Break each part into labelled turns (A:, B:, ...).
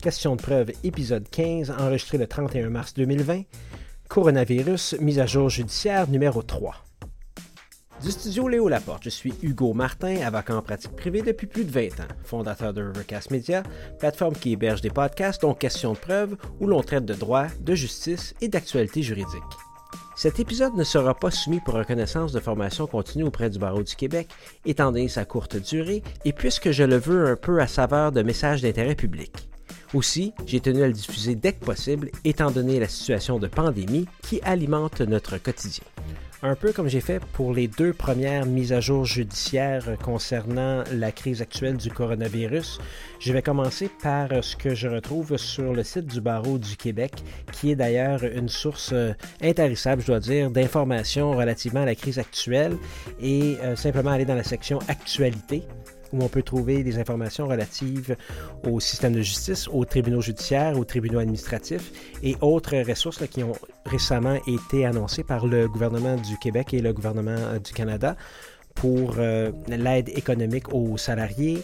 A: Question de preuve, épisode 15, enregistré le 31 mars 2020. Coronavirus, mise à jour judiciaire numéro 3. Du studio Léo Laporte, je suis Hugo Martin, avocat en pratique privée depuis plus de 20 ans, fondateur de Rivercast Media, plateforme qui héberge des podcasts dont Question de preuve où l'on traite de droit, de justice et d'actualité juridique. Cet épisode ne sera pas soumis pour reconnaissance de formation continue auprès du barreau du Québec, étant donné sa courte durée et puisque je le veux un peu à saveur de messages d'intérêt public. Aussi, j'ai tenu à le diffuser dès que possible, étant donné la situation de pandémie qui alimente notre quotidien. Un peu comme j'ai fait pour les deux premières mises à jour judiciaires concernant la crise actuelle du coronavirus, je vais commencer par ce que je retrouve sur le site du barreau du Québec, qui est d'ailleurs une source euh, intarissable, je dois dire, d'informations relativement à la crise actuelle, et euh, simplement aller dans la section Actualité où on peut trouver des informations relatives au système de justice, aux tribunaux judiciaires, aux tribunaux administratifs et autres ressources qui ont récemment été annoncées par le gouvernement du Québec et le gouvernement euh, du Canada pour euh, l'aide économique aux salariés,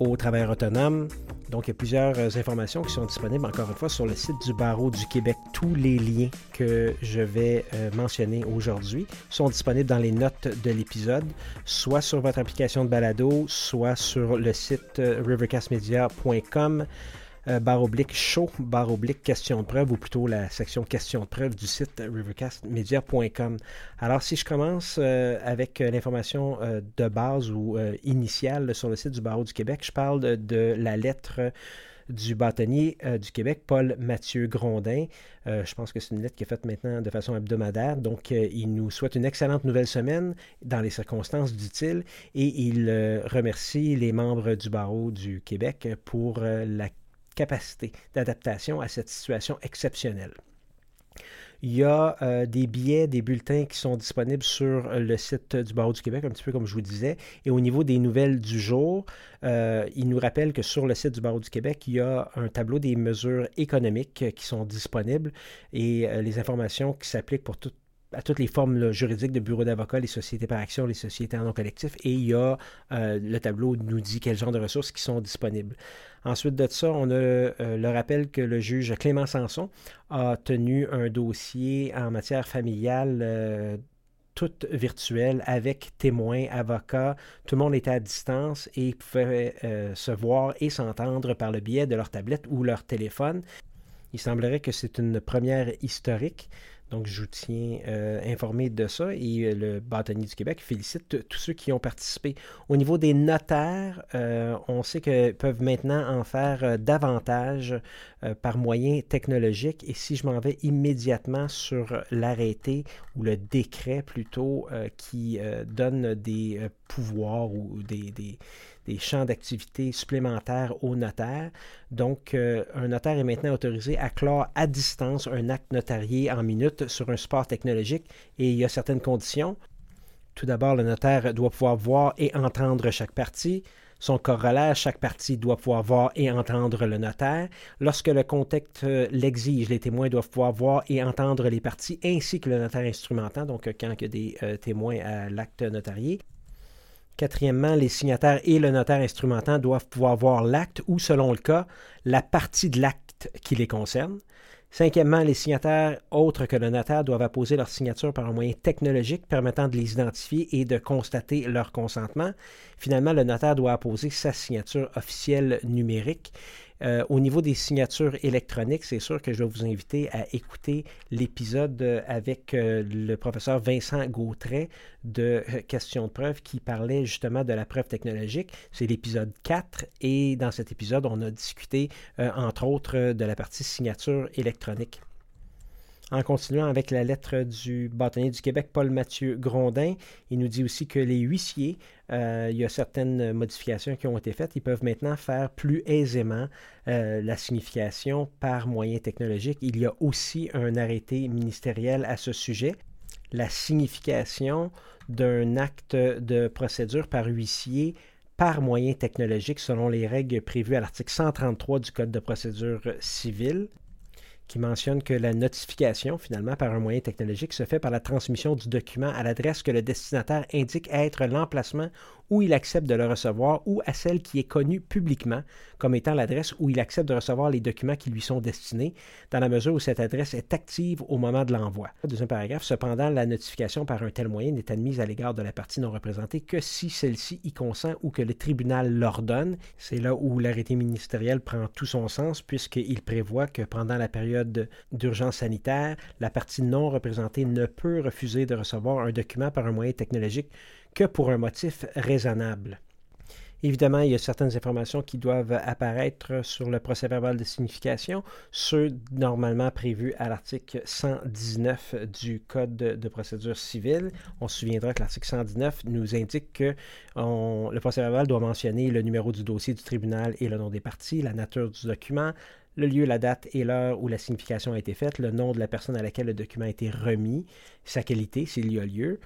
A: aux travailleurs autonomes. Donc, il y a plusieurs euh, informations qui sont disponibles, encore une fois, sur le site du Barreau du Québec. Tous les liens que je vais euh, mentionner aujourd'hui sont disponibles dans les notes de l'épisode, soit sur votre application de balado, soit sur le site euh, rivercastmedia.com euh, barre oblique show, barre oblique question de preuve, ou plutôt la section question de preuve du site rivercastmedia.com. Alors, si je commence euh, avec euh, l'information de base ou initiale sur le site du Barreau du Québec, je parle de, la lettre du bâtonnier du Québec, Paul Mathieu Grondin. je pense que c'est une lettre qui est faite maintenant de façon hebdomadaire. Donc, il nous souhaite une excellente nouvelle semaine dans les circonstances, dit-il, et il remercie les membres du barreau du Québec pour la capacité d'adaptation à cette situation exceptionnelle. Il y a euh, des billets, des bulletins qui sont disponibles sur le site du Barreau du Québec, un petit peu comme je vous disais. Et au niveau des nouvelles du jour, euh, il nous rappelle que sur le site du Barreau du Québec, il y a un tableau des mesures économiques qui sont disponibles et euh, les informations qui s'appliquent pour toutes à toutes les formes juridiques de bureaux d'avocats, les sociétés par action, les sociétés en nom collectif, et il y a le tableau nous dit quel genre de ressources qui sont disponibles. Ensuite de ça, on a euh, le rappel que le juge Clément Sanson a tenu un dossier en matière familiale euh, tout virtuel avec témoins, avocats. Tout le monde était à distance et pouvait euh, se voir et s'entendre par le biais de leur tablette ou leur téléphone. Il semblerait que c'est une première historique. Donc, je vous tiens euh, informé de ça et euh, le bâtonnier du Québec félicite tous ceux qui ont participé. Au niveau des notaires, euh, on sait qu'ils peuvent maintenant en faire davantage par moyens technologiques. Et si je m'en vais immédiatement sur l'arrêté ou le décret plutôt qui donne des pouvoirs ou des champs d'activité supplémentaires au notaire. Donc, euh, un notaire est maintenant autorisé à clore à distance un acte notarié en minutes sur un support technologique et il y a certaines conditions. Tout d'abord, le notaire doit pouvoir voir et entendre chaque partie. Son corollaire, chaque partie doit pouvoir voir et entendre le notaire. Lorsque le contexte euh, l'exige, les témoins doivent pouvoir voir et entendre les parties ainsi que le notaire instrumentant, donc euh, quand il y a des témoins à l'acte notarié. Quatrièmement, les signataires et le notaire instrumentant doivent pouvoir voir l'acte ou, selon le cas, la partie de l'acte qui les concerne. Cinquièmement, les signataires autres que le notaire doivent apposer leur signature par un moyen technologique permettant de les identifier et de constater leur consentement. Finalement, le notaire doit apposer sa signature officielle numérique. Euh, au niveau des signatures électroniques, c'est sûr que je vais vous inviter à écouter l'épisode euh, avec euh, le professeur Vincent Gautret de Questions de preuve qui parlait justement de la preuve technologique. C'est l'épisode 4 et dans cet épisode, on a discuté entre autres de la partie signature électronique. En continuant avec la lettre du bâtonnier du Québec, Paul Mathieu Grondin, il nous dit aussi que les huissiers, euh, il y a certaines modifications qui ont été faites. Ils peuvent maintenant faire plus aisément euh, la signification par moyens technologiques. Il y a aussi un arrêté ministériel à ce sujet. La signification d'un acte de procédure par huissier par moyens technologiques selon les règles prévues à l'article 133 du Code de procédure civile qui mentionne que la notification, finalement, par un moyen technologique, se fait par la transmission du document à l'adresse que le destinataire indique être l'emplacement où il accepte de le recevoir ou à celle qui est connue publiquement comme étant l'adresse où il accepte de recevoir les documents qui lui sont destinés, dans la mesure où cette adresse est active au moment de l'envoi. Deuxième paragraphe, cependant, la notification par un tel moyen n'est admise à l'égard de la partie non représentée que si celle-ci y consent ou que le tribunal l'ordonne. C'est là où l'arrêté ministériel prend tout son sens, puisqu'il prévoit que pendant la période d'urgence sanitaire, la partie non représentée ne peut refuser de recevoir un document par un moyen technologique que pour un motif raisonnable. Évidemment, il y a certaines informations qui doivent apparaître sur le procès-verbal de signification, ceux normalement prévus à l'article 119 du Code de procédure civile. On se souviendra que l'article 119 nous indique que le procès-verbal doit mentionner le numéro du dossier du tribunal et le nom des parties, la nature du document, le lieu, la date et l'heure où la signification a été faite, le nom de la personne à laquelle le document a été remis, sa qualité s'il y a lieu,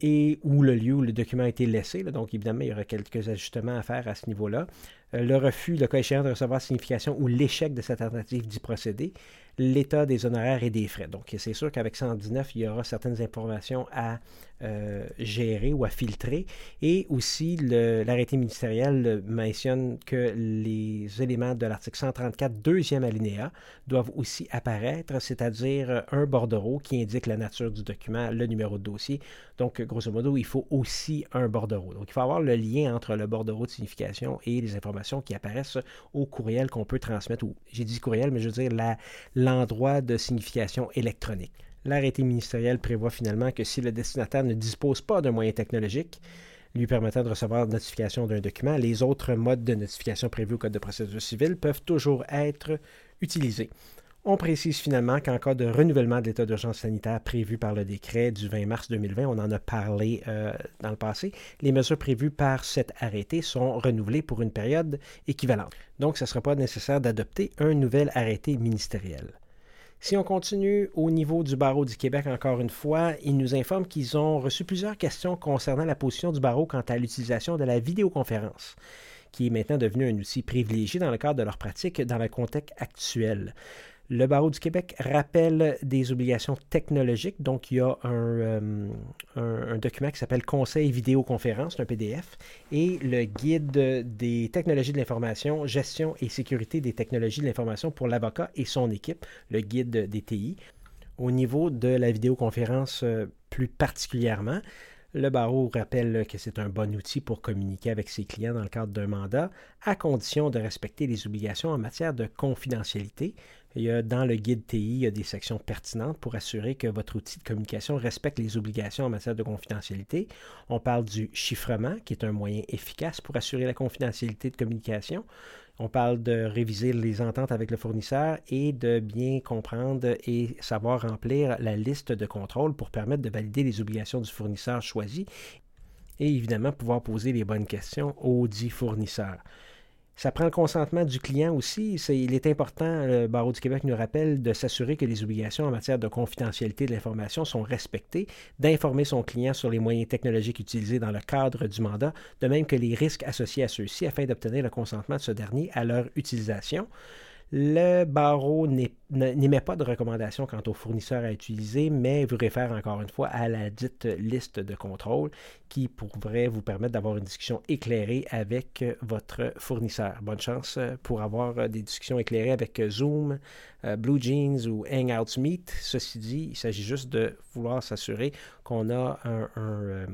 A: et où le lieu où le document a été laissé. donc, évidemment, il y aura quelques ajustements à faire à ce niveau-là. Euh, le refus, le cas échéant de recevoir signification ou l'échec de sa tentative d'y procéder, l'état des honoraires et des frais. Donc, c'est sûr qu'avec 119, il y aura certaines informations à euh, gérer ou à filtrer. Et aussi, l'arrêté ministériel mentionne que les éléments de l'article 134, deuxième alinéa, doivent aussi apparaître, c'est-à-dire un bordereau qui indique la nature du document, le numéro de dossier. Donc, grosso modo, il faut aussi un bordereau. Donc, il faut avoir le lien entre le bordereau de signification et les informations qui apparaissent au courriel qu'on peut transmettre. J'ai dit courriel, mais je veux dire l'endroit de signification électronique. L'arrêté ministériel prévoit finalement que si le destinataire ne dispose pas d'un moyen technologique lui permettant de recevoir notification d'un document, les autres modes de notification prévus au Code de procédure civile peuvent toujours être utilisés. On précise finalement qu'en cas de renouvellement de l'état d'urgence sanitaire prévu par le décret du 20 mars 2020, on en a parlé euh, dans le passé, les mesures prévues par cet arrêté sont renouvelées pour une période équivalente. Donc, ce ne sera pas nécessaire d'adopter un nouvel arrêté ministériel. Si on continue au niveau du barreau du Québec, encore une fois, ils nous informent qu'ils ont reçu plusieurs questions concernant la position du barreau quant à l'utilisation de la vidéoconférence qui est maintenant devenu un outil privilégié dans le cadre de leur pratique dans le contexte actuel. Le barreau du Québec rappelle des obligations technologiques. Donc, il y a un, euh, document qui s'appelle Conseil vidéoconférence, un PDF, et le guide des technologies de l'information, gestion et sécurité des technologies de l'information pour l'avocat et son équipe, le guide des TI. Au niveau de la vidéoconférence euh, plus particulièrement, le barreau rappelle que c'est un bon outil pour communiquer avec ses clients dans le cadre d'un mandat, à condition de respecter les obligations en matière de confidentialité, a, dans le guide TI, il y a des sections pertinentes pour assurer que votre outil de communication respecte les obligations en matière de confidentialité. On parle du chiffrement, qui est un moyen efficace pour assurer la confidentialité de communication. On parle de réviser les ententes avec le fournisseur et de bien comprendre et savoir remplir la liste de contrôle pour permettre de valider les obligations du fournisseur choisi et évidemment pouvoir poser les bonnes questions au dit fournisseur. Ça prend le consentement du client aussi. il est important, le Barreau du Québec nous rappelle, de s'assurer que les obligations en matière de confidentialité de l'information sont respectées, d'informer son client sur les moyens technologiques utilisés dans le cadre du mandat, de même que les risques associés à ceux-ci afin d'obtenir le consentement de ce dernier à leur utilisation. Le barreau n'émet pas de recommandations quant aux fournisseurs à utiliser, mais vous réfère encore une fois à la dite liste de contrôle qui pourrait vous permettre d'avoir une discussion éclairée avec votre fournisseur. Bonne chance pour avoir des discussions éclairées avec Zoom, euh, Blue Jeans ou Hangouts Meet. Ceci dit, il s'agit juste de vouloir s'assurer qu'on a un, euh,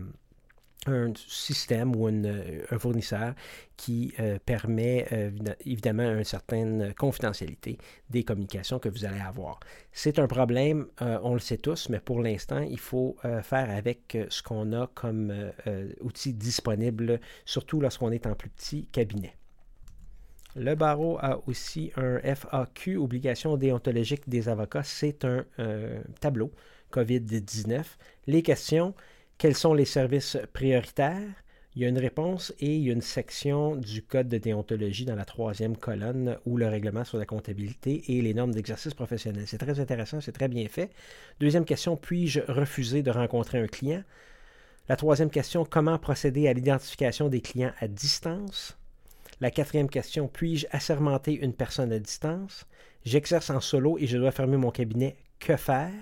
A: un système ou euh, un fournisseur qui euh, permet euh, évidemment une certaine confidentialité des communications que vous allez avoir. C'est un problème, on le sait tous, mais pour l'instant, il faut faire avec ce qu'on a comme outil disponible, surtout lorsqu'on est en plus petit cabinet. Le barreau a aussi un FAQ, obligation déontologique des avocats. C'est un tableau COVID-19. Les questions, quels sont les services prioritaires? Il y a une réponse et il y a une section du code de déontologie dans la troisième colonne où le règlement sur la comptabilité et les normes d'exercice professionnel. C'est très intéressant, c'est très bien fait. Deuxième question, puis-je refuser de rencontrer un client? La troisième question, comment procéder à l'identification des clients à distance? La quatrième question, puis-je assermenter une personne à distance? J'exerce en solo et je dois fermer mon cabinet. Que faire?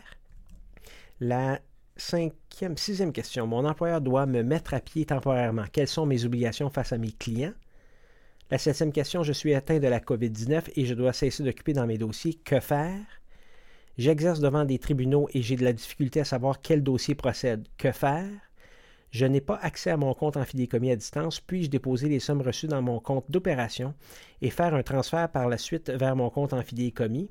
A: La cinquième, sixième question. Mon employeur doit me mettre à pied temporairement. Quelles sont mes obligations face à mes clients? La septième question, je suis atteint de la COVID-19 et je dois cesser d'occuper dans mes dossiers. Que faire? J'exerce devant des tribunaux et j'ai de la difficulté à savoir quel dossier procède. Que faire? Je n'ai pas accès à mon compte en fidéicommis à distance. Puis-je déposer les sommes reçues dans mon compte d'opération et faire un transfert par la suite vers mon compte en fidéicommis?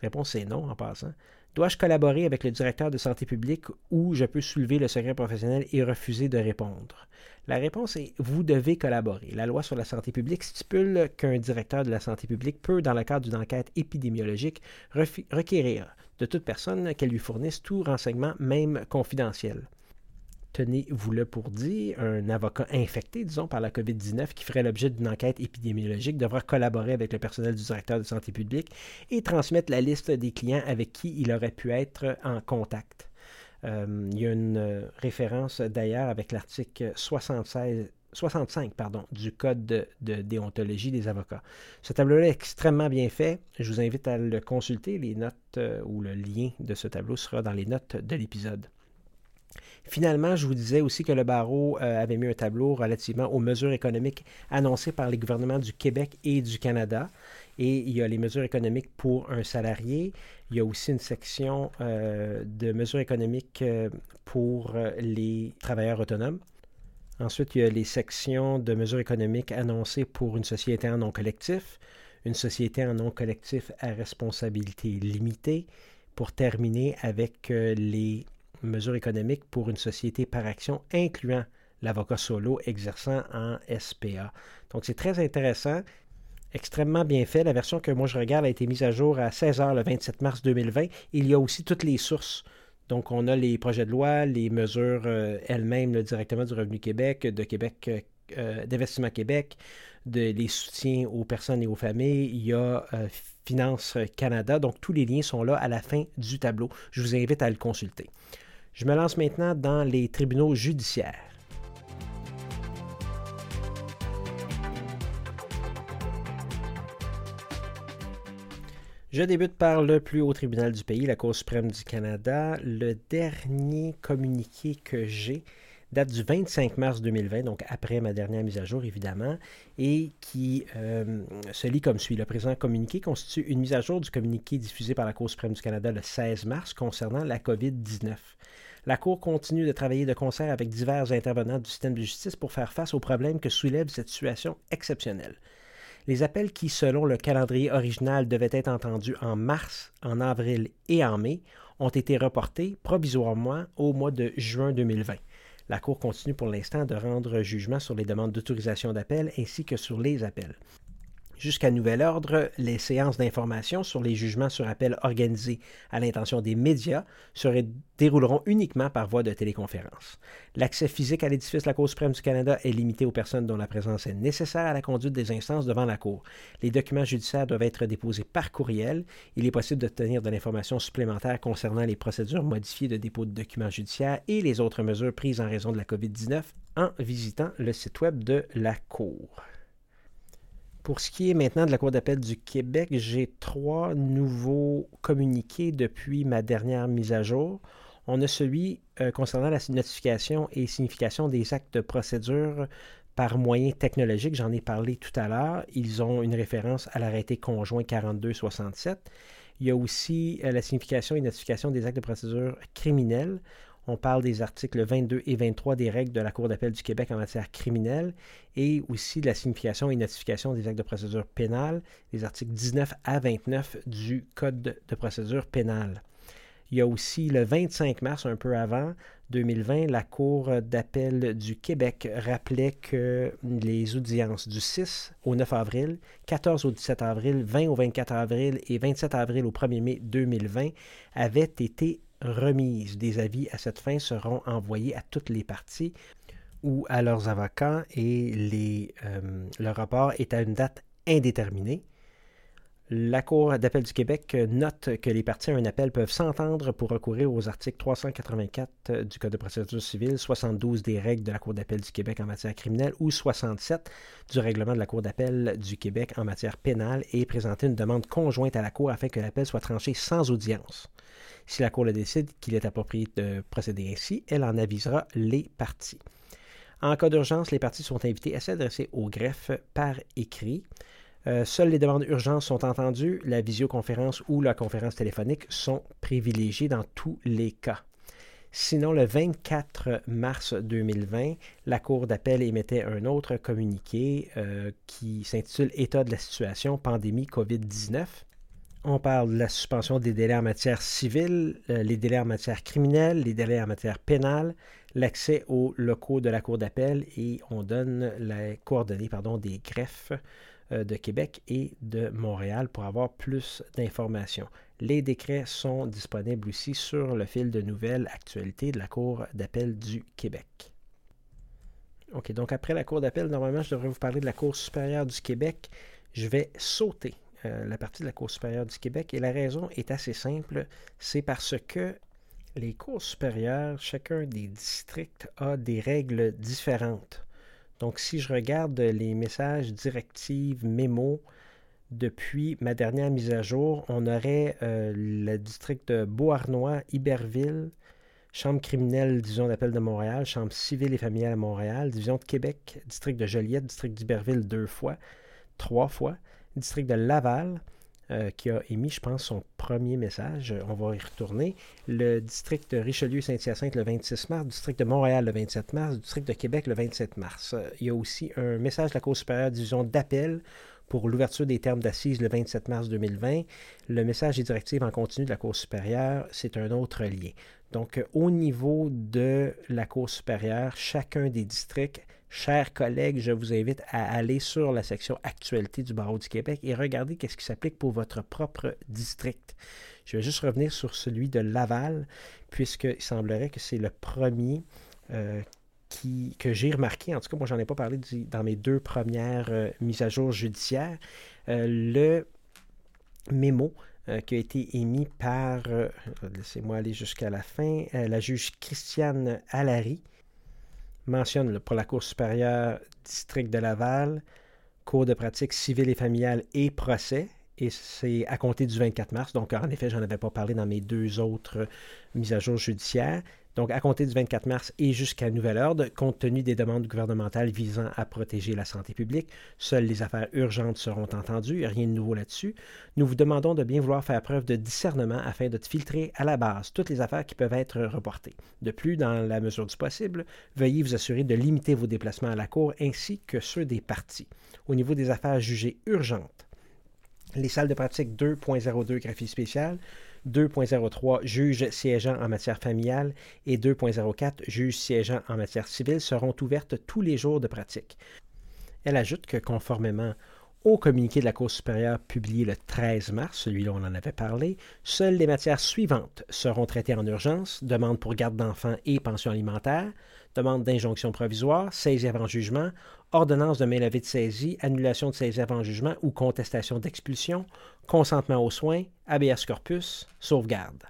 A: Réponse est non en passant. Dois-je collaborer avec le directeur de santé publique ou je peux soulever le secret professionnel et refuser de répondre? La réponse est vous devez collaborer. La loi sur la santé publique stipule qu'un directeur de la santé publique peut, dans le cadre d'une enquête épidémiologique, requérir de toute personne qu'elle lui fournisse tout renseignement, même confidentiel tenez-vous-le pour dire, un avocat infecté, disons, par la COVID-19 qui ferait l'objet d'une enquête épidémiologique devra collaborer avec le personnel du directeur de santé publique et transmettre la liste des clients avec qui il aurait pu être en contact. Euh, il y a une euh, référence d'ailleurs avec l'article 65 pardon, du Code de, déontologie des avocats. Ce tableau-là est extrêmement bien fait. Je vous invite à le consulter. Les notes euh, ou le lien de ce tableau sera dans les notes de l'épisode. Finalement, je vous disais aussi que le barreau euh, avait mis un tableau relativement aux mesures économiques annoncées par les gouvernements du Québec et du Canada. Et il y a les mesures économiques pour un salarié. Il y a aussi une section euh, de mesures économiques euh, pour les travailleurs autonomes. Ensuite, il y a les sections de mesures économiques annoncées pour une société en non collectif, une société en non collectif à responsabilité limitée, pour terminer avec les mesures économiques pour une société par action, incluant l'avocat solo exerçant en SPA. Donc c'est très intéressant, extrêmement bien fait. La version que moi je regarde a été mise à jour à 16h le 27 mars 2020. Il y a aussi toutes les sources. Donc on a les projets de loi, les mesures euh, elles-mêmes directement du Revenu Québec, de Québec euh, euh, d'Investissement Québec, de, les soutiens aux personnes et aux familles. Il y a Finance Canada. Donc tous les liens sont là à la fin du tableau. Je vous invite à le consulter. Je me lance maintenant dans les tribunaux judiciaires. Je débute par le plus haut tribunal du pays, la Cour suprême du Canada. Le dernier communiqué que j'ai date du 25 mars 2020, donc après ma dernière mise à jour évidemment, et qui euh, se lit comme suit. Le présent communiqué constitue une mise à jour du communiqué diffusé par la Cour suprême du Canada le 16 mars concernant la COVID-19. La Cour continue de travailler de concert avec divers intervenants du système de justice pour faire face aux problèmes que soulève cette situation exceptionnelle. Les appels qui, selon le calendrier original, devaient être entendus en mars, en avril et en mai, ont été reportés provisoirement au mois de juin 2020. La Cour continue pour l'instant de rendre jugement sur les demandes d'autorisation d'appel ainsi que sur les appels. Jusqu'à nouvel ordre, les séances d'information sur les jugements sur appel organisés à l'intention des médias se dérouleront uniquement par voie de téléconférence. L'accès physique à l'édifice de la Cour suprême du Canada est limité aux personnes dont la présence est nécessaire à la conduite des instances devant la Cour. Les documents judiciaires doivent être déposés par courriel. Il est possible d'obtenir de l'information supplémentaire concernant les procédures modifiées de dépôt de documents judiciaires et les autres mesures prises en raison de la COVID-19 en visitant le site web de la Cour. Pour ce qui est maintenant de la Cour d'appel du Québec, j'ai trois nouveaux communiqués depuis ma dernière mise à jour. On a celui euh, concernant la notification et signification des actes de procédure par moyens technologiques. J'en ai parlé tout à l'heure. Ils ont une référence à l'arrêté conjoint 4267. Il y a aussi euh, la signification et notification des actes de procédure criminels. On parle des articles 22 et 23 des règles de la Cour d'appel du Québec en matière criminelle et aussi de la signification et notification des actes de procédure pénale, les articles 19 à 29 du Code de procédure pénale. Il y a aussi le 25 mars, un peu avant 2020, la Cour d'appel du Québec rappelait que les audiences du 6 au 9 avril, 14 au 17 avril, 20 au 24 avril et 27 avril au 1er mai 2020 avaient été remises. Des avis à cette fin seront envoyés à toutes les parties ou à leurs avocats et euh, le rapport est à une date indéterminée. La Cour d'appel du Québec note que les parties à un appel peuvent s'entendre pour recourir aux articles 384 du Code de procédure civile, 72 des règles de la Cour d'appel du Québec en matière criminelle ou 67 du règlement de la Cour d'appel du Québec en matière pénale et présenter une demande conjointe à la Cour afin que l'appel soit tranché sans audience. Si la Cour le décide qu'il est approprié de procéder ainsi, elle en avisera les parties. En cas d'urgence, les parties sont invitées à s'adresser au greffe par écrit. Euh, seules les demandes d'urgence sont entendues. La visioconférence ou la conférence téléphonique sont privilégiées dans tous les cas. Sinon, le 24 mars 2020, la Cour d'appel émettait un autre communiqué euh, qui s'intitule État de la situation, pandémie COVID-19. On parle de la suspension des délais en matière civile, euh, les délais en matière criminelle, les délais en matière pénale, l'accès aux locaux de la Cour d'appel et on donne les coordonnées des greffes euh, de Québec et de Montréal pour avoir plus d'informations. Les décrets sont disponibles aussi sur le fil de nouvelles actualités de la Cour d'appel du Québec. OK, donc après la Cour d'appel, normalement, je devrais vous parler de la Cour supérieure du Québec. Je vais sauter euh, la partie de la Cour supérieure du Québec et la raison est assez simple. C'est parce que les cours supérieures, chacun des districts a des règles différentes. Donc, si je regarde les messages, directives, mémos, depuis ma dernière mise à jour, on aurait euh, le district de Beauharnois, Iberville, Chambre criminelle, division d'appel de Montréal, Chambre civile et familiale à Montréal, division de Québec, district de Joliette, district d'Iberville deux fois, trois fois, district de Laval, euh, qui a émis, je pense, son premier message. On va y retourner. Le district de Richelieu-Saint-Hyacinthe le 26 mars, le district de Montréal le 27 mars, le district de Québec le 27 mars. Euh, il y a aussi un message de la Cour supérieure division d'appel pour l'ouverture des termes d'assises le 27 mars 2020. Le message des directives en continu de la Cour supérieure, c'est un autre lien. Donc, au niveau de la Cour supérieure, chacun des districts, chers collègues, je vous invite à aller sur la section Actualité du Barreau du Québec et regarder qu'est-ce qui s'applique pour votre propre district. Je vais juste revenir sur celui de Laval, puisqu'il semblerait que c'est le premier euh, que j'ai remarqué, en tout cas, moi, j'en ai pas parlé dans mes deux premières euh, mises à jour judiciaires, euh, le mémo euh, qui a été émis par, laissez-moi aller jusqu'à la fin, la juge Christiane Allary mentionne pour la Cour supérieure district de Laval, cours de pratique civile et familiale et procès, et c'est à compter du 24 mars. Donc, en effet, j'en avais pas parlé dans mes deux autres mises à jour judiciaires donc à compter du 24 mars et jusqu'à nouvel ordre, compte tenu des demandes gouvernementales visant à protéger la santé publique, seules les affaires urgentes seront entendues, rien de nouveau là-dessus. Nous vous demandons de bien vouloir faire preuve de discernement afin de filtrer à la base toutes les affaires qui peuvent être reportées. De plus, dans la mesure du possible, veuillez vous assurer de limiter vos déplacements à la Cour ainsi que ceux des parties. Au niveau des affaires jugées urgentes, les salles de pratique 2.02 graphie spéciale 2.03 juges siégeant en matière familiale et 2.04 juges siégeant en matière civile seront ouvertes tous les jours de pratique. Elle ajoute que conformément au communiqué de la Cour supérieure publié le 13 mars, celui-là on en avait parlé, seules les matières suivantes seront traitées en urgence, demande pour garde d'enfants et pension alimentaire, demande d'injonction provisoire, saisie avant jugement, ordonnance de mainlevée de saisie, annulation de saisie avant jugement ou contestation d'expulsion, consentement aux soins, habeas corpus, sauvegarde.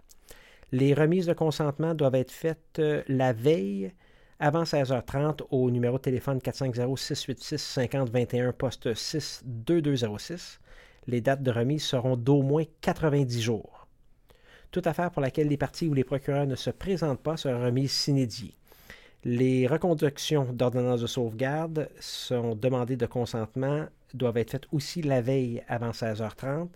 A: Les remises de consentement doivent être faites euh, la veille avant 16h30 au numéro de téléphone 450-686-5021, poste 62206. Les dates de remise seront d'au moins 90 jours. Toute affaire pour laquelle les parties ou les procureurs ne se présentent pas sera remise s'inédier. Les reconductions d'ordonnances de sauvegarde sont demandées de consentement, doivent être faites aussi la veille avant 16h30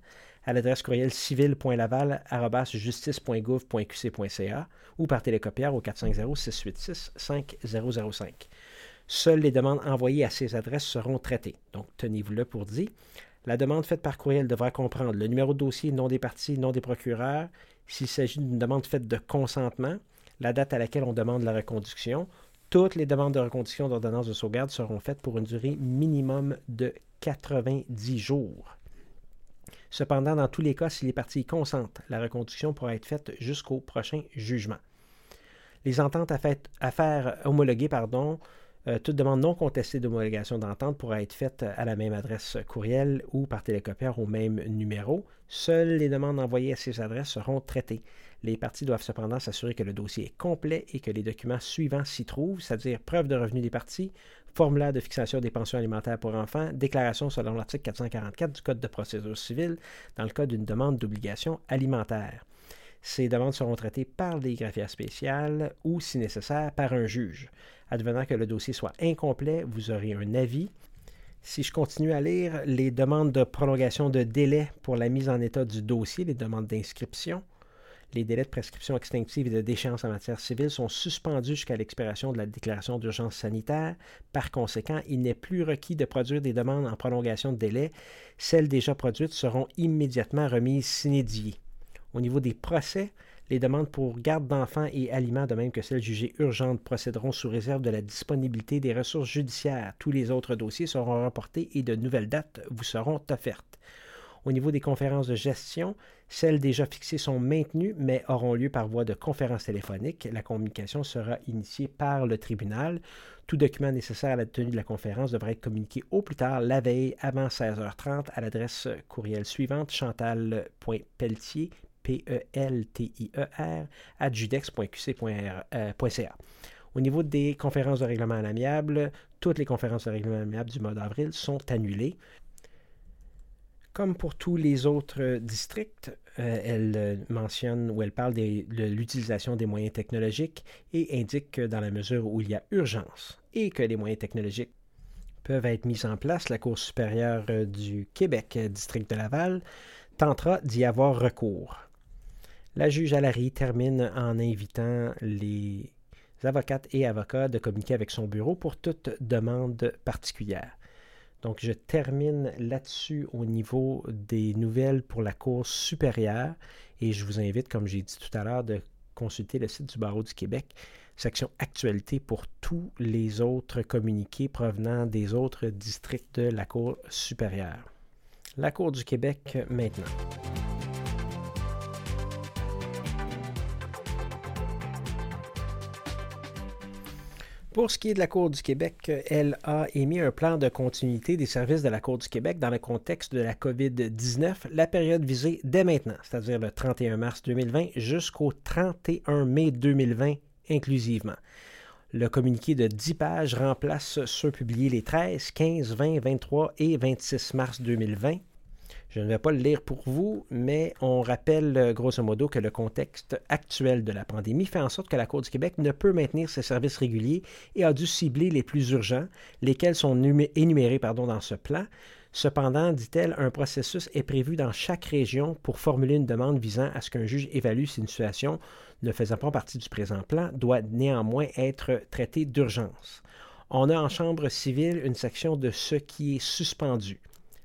A: à l'adresse courriel civil.laval.justice.gouv.qc.ca ou par télécopière au 450-686-5005. Seules les demandes envoyées à ces adresses seront traitées. Donc, tenez-vous-le pour dit. La demande faite par courriel devra comprendre le numéro de dossier, nom des parties, nom des procureurs, s'il s'agit d'une demande faite de consentement, la date à laquelle on demande la reconduction. Toutes les demandes de reconduction d'ordonnance de sauvegarde seront faites pour une durée minimum de 90 jours. Cependant, dans tous les cas, si les parties consentent, la reconduction pourra être faite jusqu'au prochain jugement. Les ententes à, faire homologuer, pardon, euh, toute demande non contestée d'homologation d'entente pourra être faite à la même adresse courriel ou par télécopieur au même numéro. Seules les demandes envoyées à ces adresses seront traitées. Les parties doivent cependant s'assurer que le dossier est complet et que les documents suivants s'y trouvent, c'est-à-dire preuve de revenus des parties, formulaire de fixation des pensions alimentaires pour enfants, déclaration selon l'article 444 du Code de procédure civile dans le cas d'une demande d'obligation alimentaire. Ces demandes seront traitées par des greffières spéciales ou, si nécessaire, par un juge. Advenant que le dossier soit incomplet, vous aurez un avis. Si je continue à lire, les demandes de prolongation de délai pour la mise en état du dossier, les demandes d'inscription, les délais de prescription extinctive et de déchéance en matière civile sont suspendus jusqu'à l'expiration de la déclaration d'urgence sanitaire. Par conséquent, il n'est plus requis de produire des demandes en prolongation de délai. Celles déjà produites seront immédiatement remises sine die. Au niveau des procès, les demandes pour garde d'enfants et aliments, de même que celles jugées urgentes, procéderont sous réserve de la disponibilité des ressources judiciaires. Tous les autres dossiers seront reportés et de nouvelles dates vous seront offertes. Au niveau des conférences de gestion, celles déjà fixées sont maintenues, mais auront lieu par voie de conférence téléphonique. La communication sera initiée par le tribunal. Tout document nécessaire à la tenue de la conférence devra être communiqué au plus tard la veille avant 16h30 à l'adresse courriel suivante chantal.pelletier, P-E-L-T-I-E-R, à judex.qc.ca. Euh, Au niveau des conférences de règlement à l'amiable, toutes les conférences de règlement à l'amiable du mois d'avril sont annulées. Comme pour tous les autres districts, euh, elle euh, mentionne ou elle parle de l'utilisation des moyens technologiques et indique que dans la mesure où il y a urgence et que les moyens technologiques peuvent être mis en place, la Cour supérieure du Québec, district de Laval, tentera d'y avoir recours. La juge Alary termine en invitant les avocates et avocats de communiquer avec son bureau pour toute demande particulière. Donc, je termine là-dessus au niveau des nouvelles pour la Cour supérieure et je vous invite, comme j'ai dit tout à l'heure, de consulter le site du Barreau du Québec, section actualité pour tous les autres communiqués provenant des autres districts de la Cour supérieure. La Cour du Québec maintenant. Pour ce qui est de la Cour du Québec, elle a émis un plan de continuité des services de la Cour du Québec dans le contexte de la COVID-19, la période visée dès maintenant, c'est-à-dire le 31 mars 2020 jusqu'au 31 mai 2020 inclusivement. Le communiqué de 10 pages remplace ceux publiés les 13, 15, 20, 23 et 26 mars 2020. Je ne vais pas le lire pour vous, mais on rappelle euh, grosso modo que le contexte actuel de la pandémie fait en sorte que la Cour du Québec ne peut maintenir ses services réguliers et a dû cibler les plus urgents, lesquels sont énumérés pardon, dans ce plan. Cependant, dit-elle, un processus est prévu dans chaque région pour formuler une demande visant à ce qu'un juge évalue si une situation ne faisant pas partie du présent plan doit néanmoins être traitée d'urgence. On a en Chambre civile une section de ce qui est suspendu.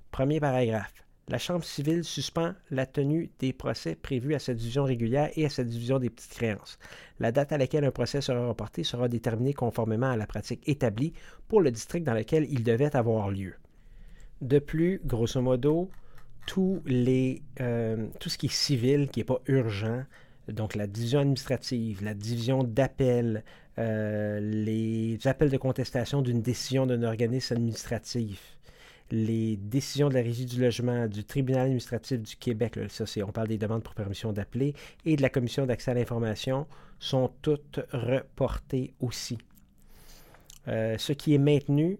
A: Premier paragraphe. La Chambre civile suspend la tenue des procès prévus à cette division régulière et à cette division des petites créances. La date à laquelle un procès sera reporté sera déterminée conformément à la pratique établie pour le district dans lequel il devait avoir lieu. De plus, grosso modo, euh, tout ce qui est civil, qui n'est pas urgent, donc la division administrative, la division d'appel, euh, les appels de contestation d'une décision d'un organisme administratif, les décisions de la Régie du logement, du tribunal administratif du Québec, on parle des demandes pour permission d'appeler, et de la commission d'accès à l'information, sont toutes reportées aussi. Euh, ce qui est maintenu,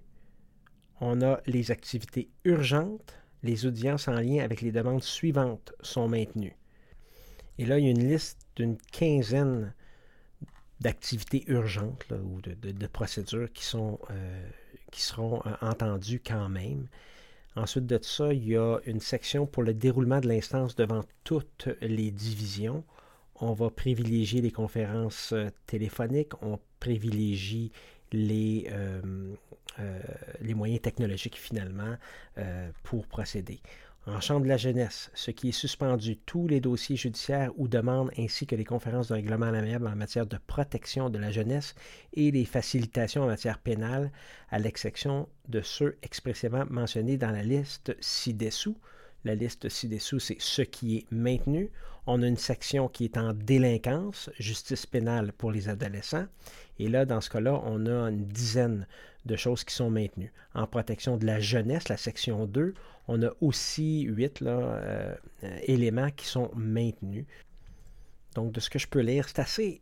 A: on a les activités urgentes, les audiences en lien avec les demandes suivantes sont maintenues. Et là, il y a une liste d'une quinzaine d'activités urgentes ou de, procédures qui sont euh, qui seront euh, entendus quand même. Ensuite de ça, il y a une section pour le déroulement de l'instance devant toutes les divisions. On va privilégier les conférences euh, téléphoniques, on privilégie les, euh, les moyens technologiques finalement pour procéder. En Chambre de la jeunesse, ce qui est suspendu, tous les dossiers judiciaires ou demandes ainsi que les conférences de règlement à l'amiable en matière de protection de la jeunesse et les facilitations en matière pénale, à l'exception de ceux expressément mentionnés dans la liste ci-dessous. La liste ci-dessous, c'est ce qui est maintenu. On a une section qui est en délinquance, justice pénale pour les adolescents. Et là, dans ce cas-là, on a une dizaine de choses qui sont maintenues. En protection de la jeunesse, la section 2, on a aussi huit euh, éléments qui sont maintenus. Donc, de ce que je peux lire, c'est assez.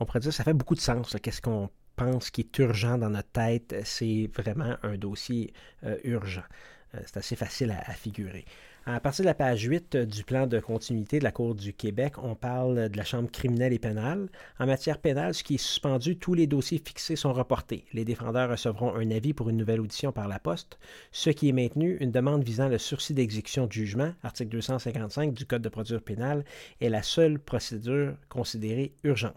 A: On pourrait dire ça fait beaucoup de sens. Qu'est-ce qu'on pense qui est urgent dans notre tête? C'est vraiment un dossier euh, urgent. c'est assez facile à figurer. À partir de la page 8 euh, du plan de continuité de la Cour du Québec, on parle de la Chambre criminelle et pénale. En matière pénale, ce qui est suspendu, tous les dossiers fixés sont reportés. Les défendeurs recevront un avis pour une nouvelle audition par la poste. Ce qui est maintenu, une demande visant le sursis d'exécution du jugement, article 255 du Code de procédure pénale, est la seule procédure considérée urgente.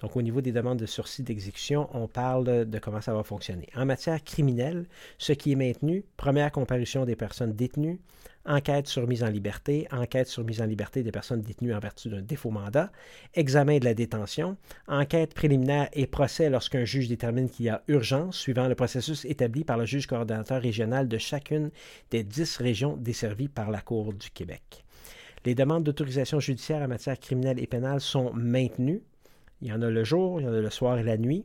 A: Donc, au niveau des demandes de sursis d'exécution, on parle de comment ça va fonctionner. En matière criminelle, ce qui est maintenu, première comparution des personnes détenues, enquête sur mise en liberté, enquête sur mise en liberté des personnes détenues en vertu d'un défaut mandat, examen de la détention, enquête préliminaire et procès lorsqu'un juge détermine qu'il y a urgence, suivant le processus établi par le juge coordonnateur régional de chacune des dix régions desservies par la Cour du Québec. Les demandes d'autorisation judiciaire en matière criminelle et pénale sont maintenues. Il y en a le jour, il y en a le soir et la nuit.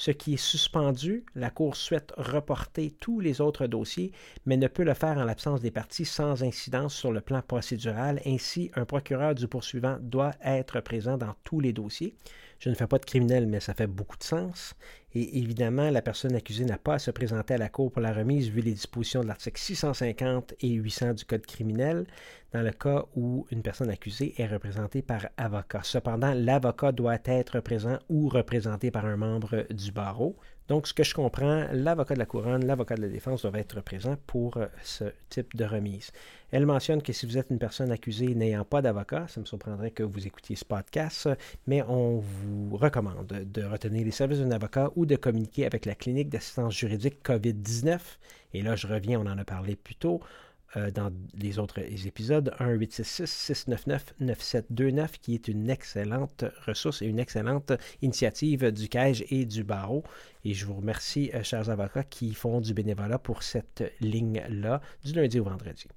A: Ce qui est suspendu, la Cour souhaite reporter tous les autres dossiers, mais ne peut le faire en l'absence des parties sans incidence sur le plan procédural. Ainsi, un procureur du poursuivant doit être présent dans tous les dossiers. Je ne fais pas de criminel, mais ça fait beaucoup de sens. Et évidemment, la personne accusée n'a pas à se présenter à la Cour pour la remise vu les dispositions de l'article 650 et 800 du Code criminel dans le cas où une personne accusée est représentée par avocat. Cependant, l'avocat doit être présent ou représenté par un membre du barreau. Donc, ce que je comprends, l'avocat de la couronne, l'avocat de la défense doivent être présents pour euh, ce type de remise. Elle mentionne que si vous êtes une personne accusée n'ayant pas d'avocat, ça me surprendrait que vous écoutiez ce podcast, mais on vous recommande de retenir les services d'un avocat ou de communiquer avec la clinique d'assistance juridique COVID-19. Et là, je reviens, on en a parlé plus tôt. Euh, dans les autres épisodes, 1-866-699-9729, qui est une excellente ressource et une excellente initiative du CAGE et du barreau. Et je vous remercie, euh, chers avocats, qui font du bénévolat pour cette ligne-là, du lundi au vendredi.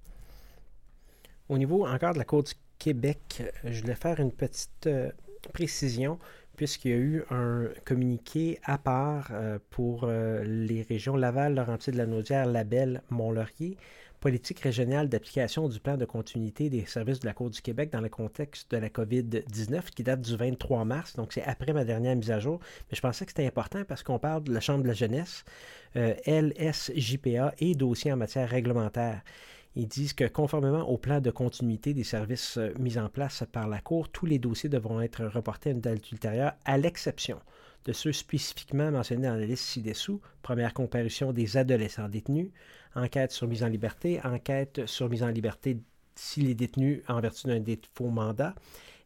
A: Au niveau encore de la Cour du Québec, je voulais faire une petite euh, précision puisqu'il y a eu un communiqué à part pour les régions Laval, Laurentides, La Naudière, Labelle, Mont-Laurier politique régionale d'application du plan de continuité des services de la Cour du Québec dans le contexte de la COVID-19 qui date du 23 mars, donc c'est après ma dernière mise à jour. Mais je pensais que c'était important parce qu'on parle de la Chambre de la jeunesse, euh, LSJPA et dossiers en matière réglementaire. Ils disent que conformément au plan de continuité des services euh, mis en place par la Cour, tous les dossiers devront être reportés à une date ultérieure, à l'exception de ceux spécifiquement mentionnés dans la liste ci-dessous, première comparution des adolescents détenus, enquête sur mise en liberté, enquête sur mise en liberté s'il est détenu en vertu d'un faux mandat,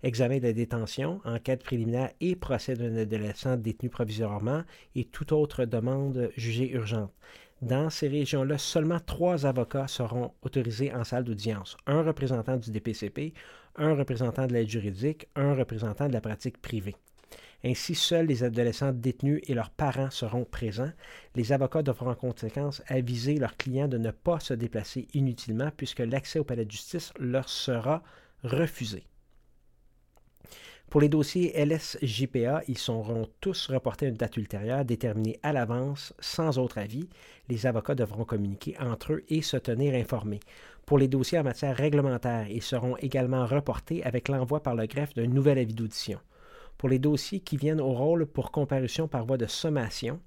A: examen de détention, enquête préliminaire et procès d'un adolescent détenu provisoirement et toute autre demande jugée urgente. Dans ces régions-là, seulement trois avocats seront autorisés en salle d'audience. Un représentant du DPCP, un représentant de l'aide juridique, un représentant de la pratique privée. Ainsi, seuls les adolescents détenus et leurs parents seront présents. Les avocats devront en conséquence aviser leurs clients de ne pas se déplacer inutilement puisque l'accès au palais de justice leur sera refusé. Pour les dossiers LSJPA, ils seront tous reportés à une date ultérieure déterminée à l'avance sans autre avis. Les avocats devront communiquer entre eux et se tenir informés. Pour les dossiers en matière réglementaire, ils seront également reportés avec l'envoi par le greffe d'un nouvel avis d'audition. Pour les dossiers qui viennent au rôle pour comparution par voie de sommation,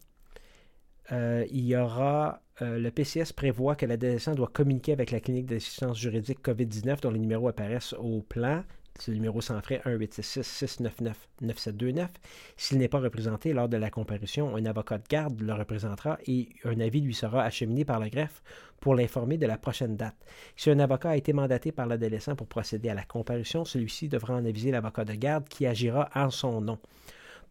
A: euh, il y aura euh, le PCS prévoit que l'adolescent doit communiquer avec la clinique d'assistance juridique COVID-19 dont les numéros apparaissent au plan c'est le numéro sans frais 1-866-699-9729. S'il n'est pas représenté lors de la comparution, un avocat de garde le représentera et un avis lui sera acheminé par le greffe pour l'informer de la prochaine date. Si un avocat a été mandaté par l'adolescent pour procéder à la comparution, celui-ci devra en aviser l'avocat de garde qui agira en son nom.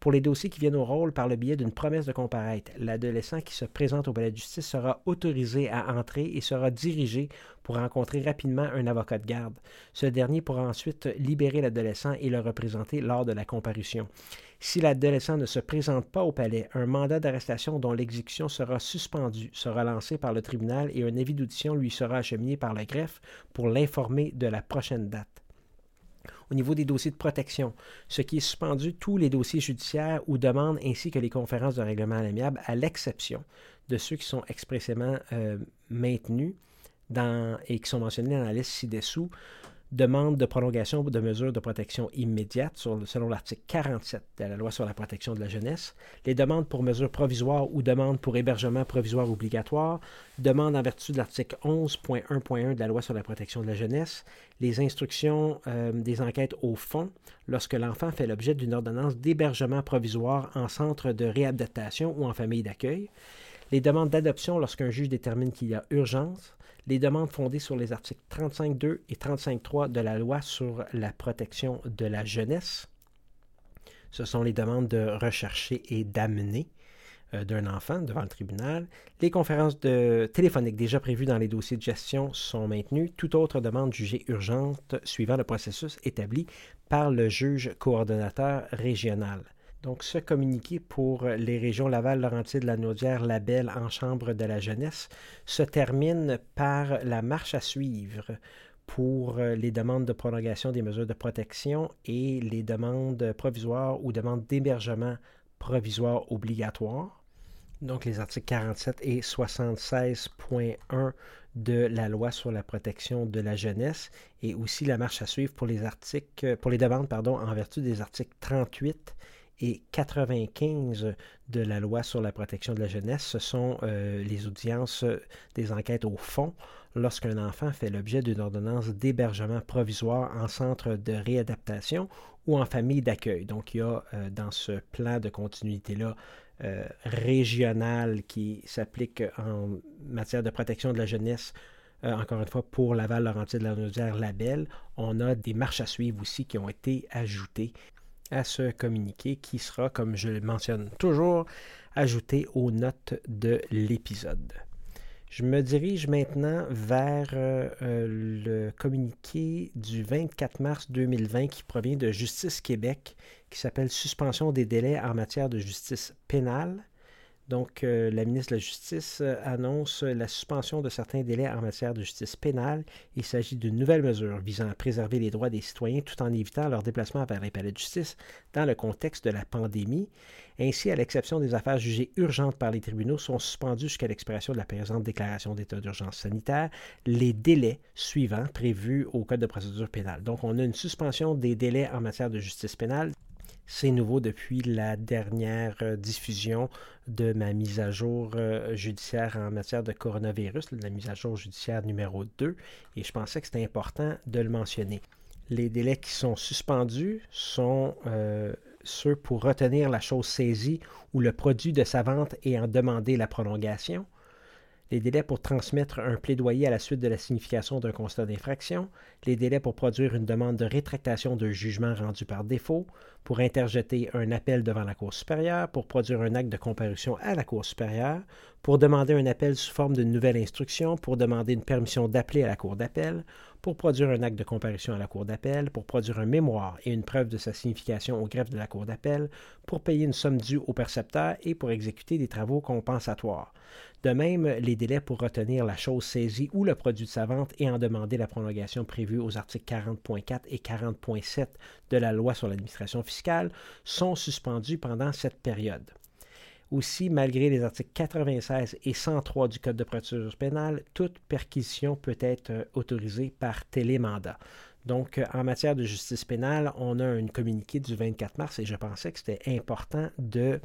A: Pour les dossiers qui viennent au rôle par le biais d'une promesse de comparaître, l'adolescent qui se présente au palais de justice sera autorisé à entrer et sera dirigé pour rencontrer rapidement un avocat de garde. Ce dernier pourra ensuite libérer l'adolescent et le représenter lors de la comparution. Si l'adolescent ne se présente pas au palais, un mandat d'arrestation dont l'exécution sera suspendue sera lancé par le tribunal et un avis d'audition lui sera acheminé par le greffe pour l'informer de la prochaine date au niveau des dossiers de protection, ce qui est suspendu tous les dossiers judiciaires ou demandes ainsi que les conférences de règlement à l'amiable, à l'exception de ceux qui sont expressément euh, maintenus dans, et qui sont mentionnés dans la liste ci-dessous. Demande de prolongation de mesures de protection immédiate selon l'article 47 de la loi sur la protection de la jeunesse, les demandes pour mesures provisoires ou demandes pour hébergement provisoire obligatoire, demandes en vertu de l'article 11.1.1 de la loi sur la protection de la jeunesse, les instructions euh, des enquêtes au fond lorsque l'enfant fait l'objet d'une ordonnance d'hébergement provisoire en centre de réadaptation ou en famille d'accueil, les demandes d'adoption lorsqu'un juge détermine qu'il y a urgence, les demandes fondées sur les articles 35.2 et 35.3 de la loi sur la protection de la jeunesse. Ce sont les demandes de rechercher et d'amener euh, d'un enfant devant le tribunal. Les conférences téléphoniques déjà prévues dans les dossiers de gestion sont maintenues. Toute autre demande jugée urgente suivant le processus établi par le juge coordonnateur régional. Donc, ce communiqué pour les régions Laval, Laurentide, La Naudière, Labelle en Chambre de la jeunesse se termine par la marche à suivre pour les demandes de prolongation des mesures de protection et les demandes provisoires ou demandes d'hébergement provisoire obligatoire. Donc, les articles 47 et 76.1 de la loi sur la protection de la jeunesse et aussi la marche à suivre pour les articles, pour les demandes, pardon, en vertu des articles 38 et 95 de la loi sur la protection de la jeunesse, ce sont euh, les audiences euh, des enquêtes au fond lorsqu'un enfant fait l'objet d'une ordonnance d'hébergement provisoire en centre de réadaptation ou en famille d'accueil. Donc il y a euh, dans ce plan de continuité-là régional qui s'applique en matière de protection de la jeunesse encore une fois, pour Laval, Laurentide, la Naudière, Label, on a des marches à suivre aussi qui ont été ajoutées à ce communiqué qui sera, comme je le mentionne toujours, ajouté aux notes de l'épisode. Je me dirige maintenant vers euh, le communiqué du 24 mars 2020 qui provient de Justice Québec, qui s'appelle Suspension des délais en matière de justice pénale. Donc, euh, la ministre de la Justice euh, annonce la suspension de certains délais en matière de justice pénale. Il s'agit d'une nouvelle mesure visant à préserver les droits des citoyens tout en évitant leur déplacement vers les palais de justice dans le contexte de la pandémie. Ainsi, à l'exception des affaires jugées urgentes par les tribunaux, sont suspendues jusqu'à l'expiration de la présente déclaration d'état d'urgence sanitaire les délais suivants prévus au Code de procédure pénale. Donc, on a une suspension des délais en matière de justice pénale c'est nouveau depuis la dernière euh, diffusion de ma mise à jour euh, judiciaire en matière de coronavirus, la mise à jour judiciaire numéro 2, et je pensais que c'était important de le mentionner. Les délais qui sont suspendus sont euh, ceux pour retenir la chose saisie ou le produit de sa vente et en demander la prolongation, les délais pour transmettre un plaidoyer à la suite de la signification d'un constat d'infraction, les délais pour produire une demande de rétractation d'un jugement rendu par défaut, pour interjeter un appel devant la Cour supérieure, pour produire un acte de comparution à la Cour supérieure, pour demander un appel sous forme d'une nouvelle instruction, pour demander une permission d'appeler à la Cour d'appel, pour produire un acte de comparution à la Cour d'appel, pour produire un mémoire et une preuve de sa signification au greffe de la Cour d'appel, pour payer une somme due au percepteur et pour exécuter des travaux compensatoires. De même, les délais pour retenir la chose saisie ou le produit de sa vente et en demander la prolongation prévue aux articles 40.4 et 40.7 de la loi sur l'administration sont suspendus pendant cette période. Aussi, malgré les articles 96 et 103 du Code de procédure pénale, toute perquisition peut être euh, autorisée par télémandat. Donc, euh, en matière de justice pénale, on a un communiqué du 24 mars et je pensais que c'était important euh,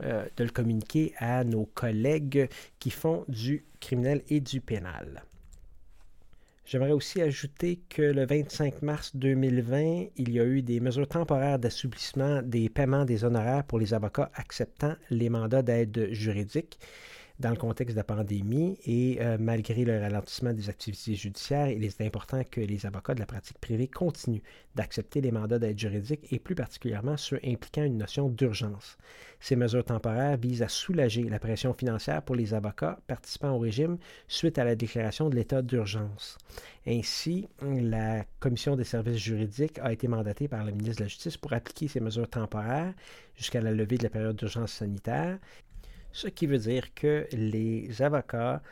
A: de le communiquer à nos collègues qui font du criminel et du pénal. J'aimerais aussi ajouter que le 25 mars 2020, il y a eu des mesures temporaires d'assouplissement des paiements des honoraires pour les avocats acceptant les mandats d'aide juridique dans le contexte de la pandémie et euh, malgré le ralentissement des activités judiciaires, il est important que les avocats de la pratique privée continuent d'accepter les mandats d'aide juridique et plus particulièrement ceux impliquant une notion d'urgence. Ces mesures temporaires visent à soulager la pression financière pour les avocats participant au régime suite à la déclaration de l'état d'urgence. Ainsi, la Commission des services juridiques a été mandatée par le ministre de la Justice pour appliquer ces mesures temporaires jusqu'à la levée de la période d'urgence sanitaire ce qui veut dire que les avocats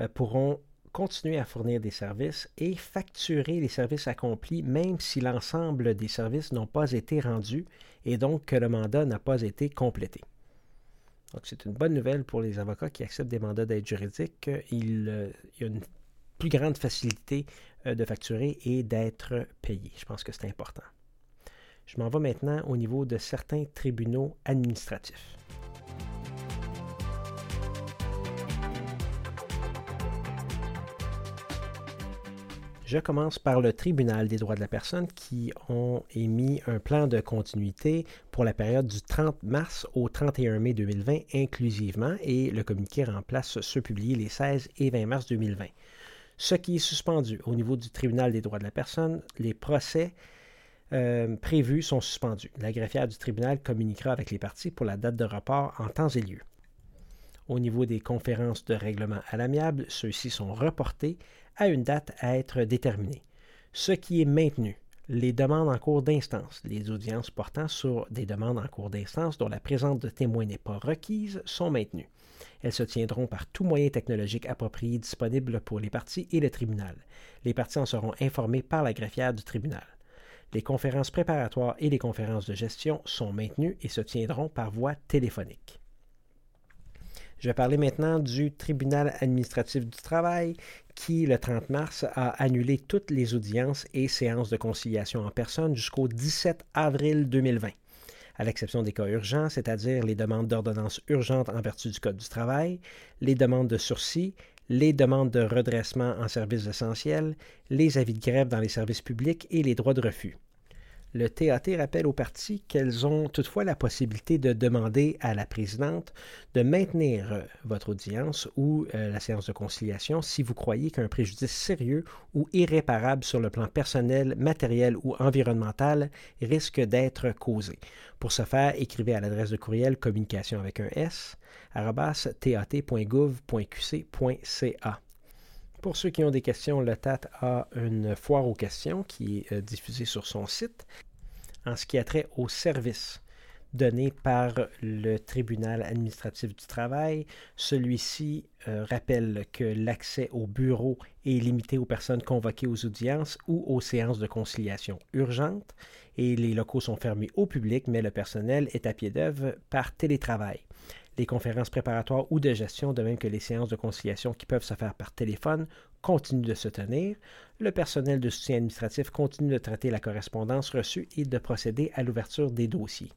A: euh, pourront continuer à fournir des services et facturer les services accomplis même si l'ensemble des services n'ont pas été rendus et donc que le mandat n'a pas été complété. Donc c'est une bonne nouvelle pour les avocats qui acceptent des mandats d'aide juridique. Il, euh, il y a une plus grande facilité de facturer et d'être payé. Je pense que c'est important. Je m'en vais maintenant au niveau de certains tribunaux administratifs. Je commence par le tribunal des droits de la personne qui ont émis un plan de continuité pour la période du 30 mars au 31 mai 2020 inclusivement et le communiqué remplace ceux publiés les 16 et 20 mars 2020. Ce qui est suspendu au niveau du tribunal des droits de la personne, les procès euh, prévus sont suspendus. La greffière du tribunal communiquera avec les parties pour la date de report en temps et lieu. Au niveau des conférences de règlement à l'amiable, ceux-ci sont reportés à une date à être déterminée. Ce qui est maintenu, les demandes en cours d'instance, les audiences portant sur des demandes en cours d'instance dont la présence de témoins n'est pas requise, sont maintenues. Elles se tiendront par tout moyen technologique approprié disponible pour les parties et le tribunal. Les parties en seront informées par la greffière du tribunal. Les conférences préparatoires et les conférences de gestion sont maintenues et se tiendront par voie téléphonique. Je vais parler maintenant du tribunal administratif du travail qui, le 30 mars, a annulé toutes les audiences et séances de conciliation en personne jusqu'au 17 avril 2020, à l'exception des cas urgents, c'est-à-dire les demandes d'ordonnance urgente en vertu du Code du travail, les demandes de sursis, les demandes de redressement en services essentiels, les avis de grève dans les services publics et les droits de refus. Le TAT rappelle aux parties qu'elles ont toutefois la possibilité de demander à la présidente de maintenir euh, votre audience ou euh, la séance de conciliation si vous croyez qu'un préjudice sérieux ou irréparable sur le plan personnel, matériel ou environnemental risque d'être causé. Pour ce faire, écrivez à l'adresse de courriel communication avec un S tat.gouv.qc.ca. Pour ceux qui ont des questions, le TAT a une foire aux questions qui est euh, diffusée sur son site en ce qui a trait aux services donnés par le tribunal administratif du travail. Celui-ci euh, rappelle que l'accès au bureau est limité aux personnes convoquées aux audiences ou aux séances de conciliation urgentes et les locaux sont fermés au public, mais le personnel est à pied d'œuvre par télétravail les conférences préparatoires ou de gestion, de même que les séances de conciliation qui peuvent se faire par téléphone, continuent de se tenir. Le personnel de soutien administratif continue de traiter la correspondance reçue et de procéder à l'ouverture des dossiers.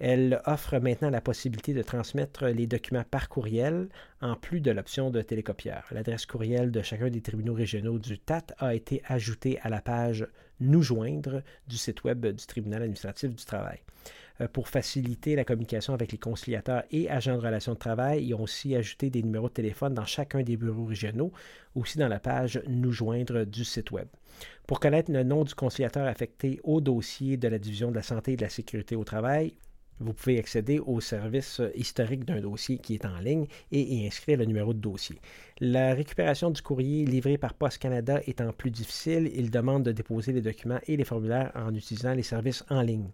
A: Elle offre maintenant la possibilité de transmettre les documents par courriel en plus de l'option de télécopieur. L'adresse courriel de chacun des tribunaux régionaux du TAT a été ajoutée à la page Nous joindre du site web du tribunal administratif du travail. Euh, pour faciliter la communication avec les conciliateurs et agents de relations de travail. Ils ont aussi ajouté des numéros de téléphone dans chacun des bureaux régionaux, aussi dans la page Nous joindre du site Web. Pour connaître le nom du conciliateur affecté au dossier de la Division de la santé et de la sécurité au travail, vous pouvez accéder au service historique d'un dossier qui est en ligne et y inscrire le numéro de dossier. La récupération du courrier livré par Poste Canada étant plus difficile, il demande de déposer les documents et les formulaires en utilisant les services en ligne.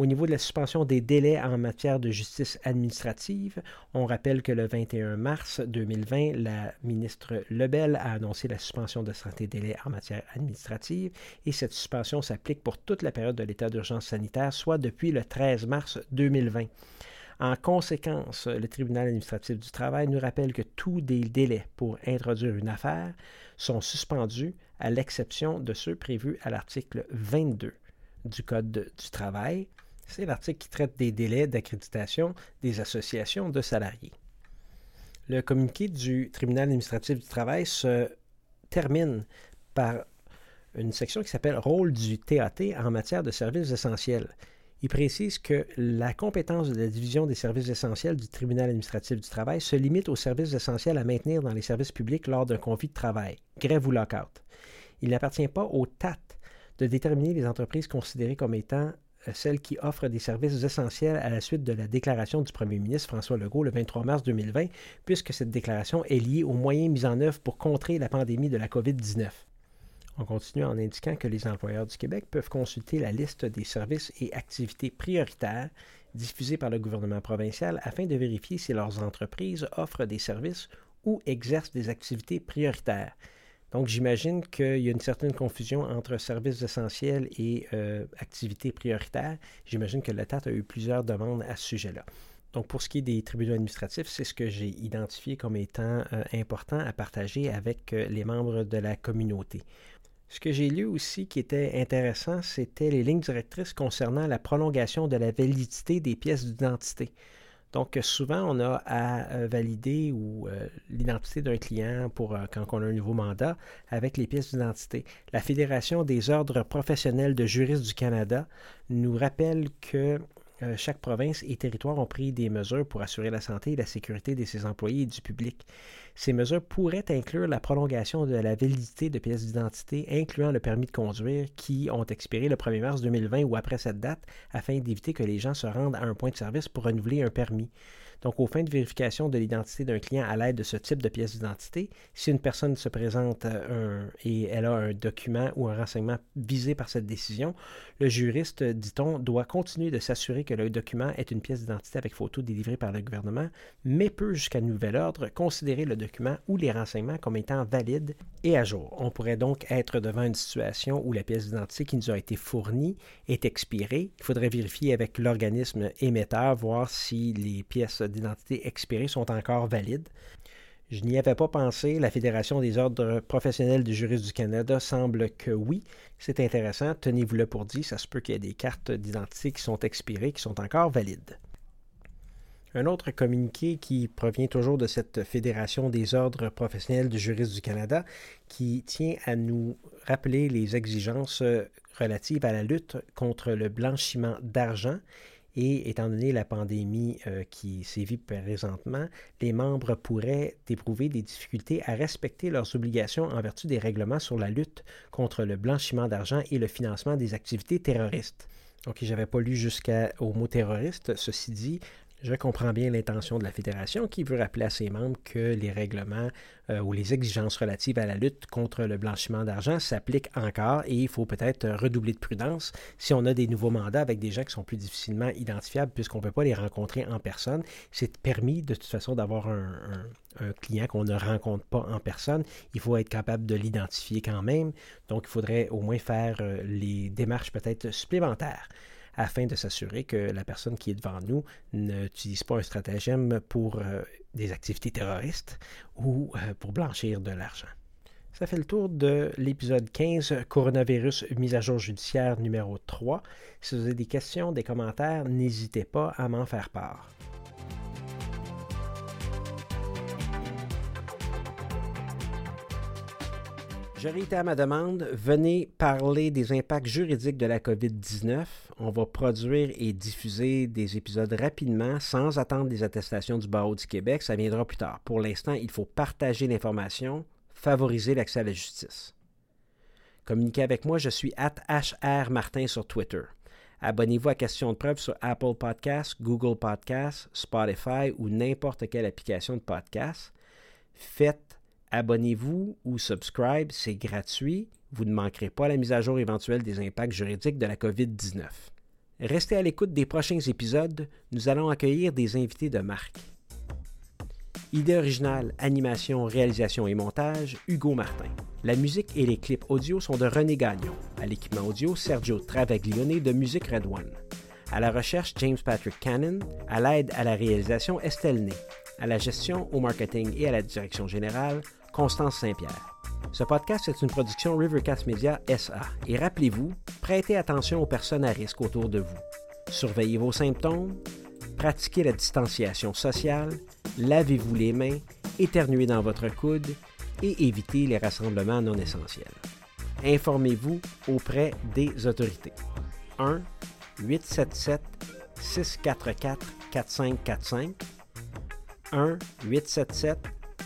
A: Au niveau de la suspension des délais en matière de justice administrative, on rappelle que le 21 mars 2020, la ministre Lebel a annoncé la suspension de certains délais en matière administrative et cette suspension s'applique pour toute la période de l'état d'urgence sanitaire, soit depuis le 13 mars 2020. En conséquence, le tribunal administratif du travail nous rappelle que tous les délais pour introduire une affaire sont suspendus à l'exception de ceux prévus à l'article 22 du Code du travail, c'est l'article qui traite des délais d'accréditation des associations de salariés. Le communiqué du tribunal administratif du travail se termine par une section qui s'appelle Rôle du TAT en matière de services essentiels. Il précise que la compétence de la division des services essentiels du tribunal administratif du travail se limite aux services essentiels à maintenir dans les services publics lors d'un conflit de travail, grève ou lockout. Il n'appartient pas au TAT de déterminer les entreprises considérées comme étant celles qui offrent des services essentiels à la suite de la déclaration du premier ministre François Legault le 23 mars 2020, puisque cette déclaration est liée aux moyens mis en œuvre pour contrer la pandémie de la COVID-19. On continue en indiquant que les employeurs du Québec peuvent consulter la liste des services et activités prioritaires diffusés par le gouvernement provincial afin de vérifier si leurs entreprises offrent des services ou exercent des activités prioritaires. Donc, j'imagine qu'il y a une certaine confusion entre services essentiels et euh, activités prioritaires. J'imagine que le TAT a eu plusieurs demandes à ce sujet-là. Donc, pour ce qui est des tribunaux administratifs, c'est ce que j'ai identifié comme étant euh, important à partager avec euh, les membres de la communauté. Ce que j'ai lu aussi qui était intéressant, c'était les lignes directrices concernant la prolongation de la validité des pièces d'identité. Donc, souvent, on a à euh, valider euh, l'identité d'un client pour euh, quand on a un nouveau mandat avec les pièces d'identité. La Fédération des ordres professionnels de juristes du Canada nous rappelle que euh, chaque province et territoire ont pris des mesures pour assurer la santé et la sécurité de ses employés et du public. Ces mesures pourraient inclure la prolongation de la validité de pièces d'identité, incluant le permis de conduire, qui ont expiré le 1er mars 2020 ou après cette date, afin d'éviter que les gens se rendent à un point de service pour renouveler un permis. Donc, aux fins de vérification de l'identité d'un client à l'aide de ce type de pièce d'identité, si une personne se présente euh, et elle a un document ou un renseignement visé par cette décision, le juriste, dit-on, doit continuer de s'assurer que le document est une pièce d'identité avec photo délivrée par le gouvernement, mais peut, jusqu'à nouvel ordre, considérer le document ou les renseignements comme étant valides et à jour. On pourrait donc être devant une situation où la pièce d'identité qui nous a été fournie est expirée. Il faudrait vérifier avec l'organisme émetteur, voir si les pièces d'identité expirées sont encore valides. Je n'y avais pas pensé. La Fédération des ordres professionnels des juristes du Canada semble que oui. C'est intéressant. Tenez-vous-le pour dit. Ça se peut qu'il y ait des cartes d'identité qui sont expirées, qui sont encore valides. Un autre communiqué qui provient toujours de cette Fédération des ordres professionnels du juristes du Canada qui tient à nous rappeler les exigences relatives à la lutte contre le blanchiment d'argent et étant donné la pandémie euh, qui sévit présentement, les membres pourraient éprouver des difficultés à respecter leurs obligations en vertu des règlements sur la lutte contre le blanchiment d'argent et le financement des activités terroristes. Donc, je n'avais pas lu jusqu'au mot terroriste. Ceci dit, je comprends bien l'intention de la Fédération qui veut rappeler à ses membres que les règlements euh, ou les exigences relatives à la lutte contre le blanchiment d'argent s'appliquent encore et il faut peut-être redoubler de prudence si on a des nouveaux mandats avec des gens qui sont plus difficilement identifiables puisqu'on ne peut pas les rencontrer en personne. C'est permis de toute façon d'avoir un, client qu'on ne rencontre pas en personne. Il faut être capable de l'identifier quand même. Donc, il faudrait au moins faire euh, les démarches peut-être supplémentaires afin de s'assurer que la personne qui est devant nous n'utilise pas un stratagème pour euh, des activités terroristes ou euh, pour blanchir de l'argent. Ça fait le tour de l'épisode 15, Coronavirus mise à jour judiciaire numéro 3. Si vous avez des questions, des commentaires, n'hésitez pas à m'en faire part. Je réitère ma demande, venez parler des impacts juridiques de la COVID-19. On va produire et diffuser des épisodes rapidement sans attendre les attestations du barreau du Québec. Ça viendra plus tard. Pour l'instant, il faut partager l'information, favoriser l'accès à la justice. Communiquez avec moi, je suis at Martin sur Twitter. Abonnez-vous à Question de preuve sur Apple Podcasts, Google Podcasts, Spotify ou n'importe quelle application de podcast. Faites Abonnez-vous ou subscribe, c'est gratuit. Vous ne manquerez pas la mise à jour éventuelle des impacts juridiques de la COVID-19. Restez à l'écoute des prochains épisodes, nous allons accueillir des invités de marque. Idée originale, animation, réalisation et montage, Hugo Martin. La musique et les clips audio sont de René Gagnon. À l'équipement audio, Sergio Travaglione de Musique Red One. À la recherche, James Patrick Cannon. À l'aide à la réalisation, Estelle Ney. À la gestion, au marketing et à la direction générale, Constance Saint-Pierre. Ce podcast est une production Rivercast Media SA et rappelez-vous, prêtez attention aux personnes à risque autour de vous. Surveillez vos symptômes, pratiquez la distanciation sociale, lavez-vous les mains, éternuez dans votre coude et évitez les rassemblements non essentiels. Informez-vous auprès des autorités. 1 877 644 4545 1 877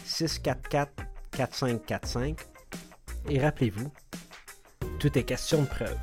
A: 644 4545. Et rappelez-vous, tout est question de preuve.